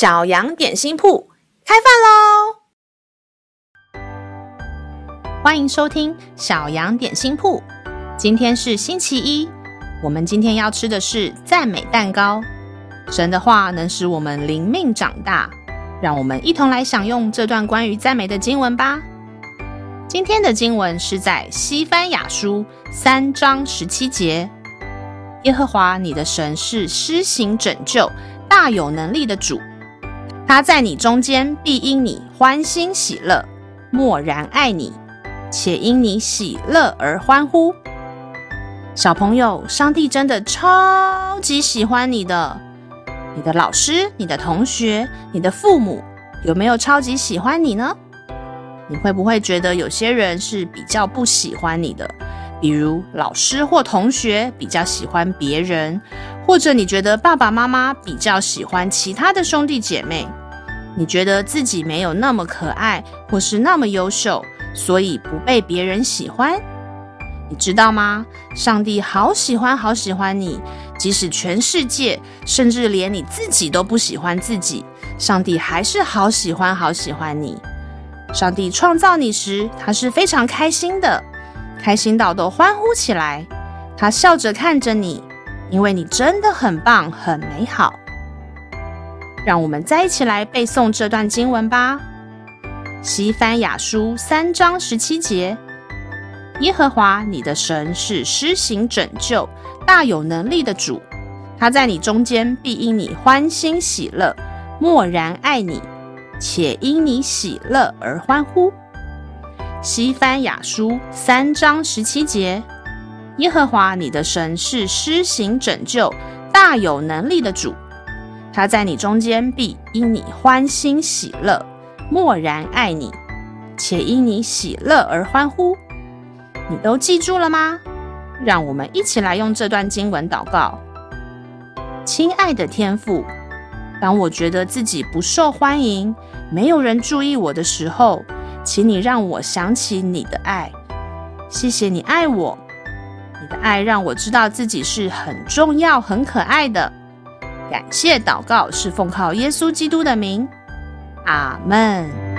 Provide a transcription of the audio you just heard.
小羊点心铺开饭喽！欢迎收听小羊点心铺。今天是星期一，我们今天要吃的是赞美蛋糕。神的话能使我们灵命长大，让我们一同来享用这段关于赞美的经文吧。今天的经文是在西番雅书三章十七节：耶和华你的神是施行拯救、大有能力的主。他在你中间必因你欢欣喜乐，默然爱你，且因你喜乐而欢呼。小朋友，上帝真的超级喜欢你的。你的老师、你的同学、你的父母，有没有超级喜欢你呢？你会不会觉得有些人是比较不喜欢你的？比如老师或同学比较喜欢别人，或者你觉得爸爸妈妈比较喜欢其他的兄弟姐妹？你觉得自己没有那么可爱，或是那么优秀，所以不被别人喜欢？你知道吗？上帝好喜欢，好喜欢你，即使全世界，甚至连你自己都不喜欢自己，上帝还是好喜欢，好喜欢你。上帝创造你时，他是非常开心的，开心到都欢呼起来。他笑着看着你，因为你真的很棒，很美好。让我们再一起来背诵这段经文吧，《西番雅书》三章十七节：耶和华你的神是施行拯救、大有能力的主，他在你中间必因你欢欣喜乐，默然爱你，且因你喜乐而欢呼。《西番雅书》三章十七节：耶和华你的神是施行拯救、大有能力的主。他在你中间必因你欢欣喜乐，默然爱你，且因你喜乐而欢呼。你都记住了吗？让我们一起来用这段经文祷告。亲爱的天父，当我觉得自己不受欢迎，没有人注意我的时候，请你让我想起你的爱。谢谢你爱我，你的爱让我知道自己是很重要、很可爱的。感谢祷告是奉靠耶稣基督的名，阿门。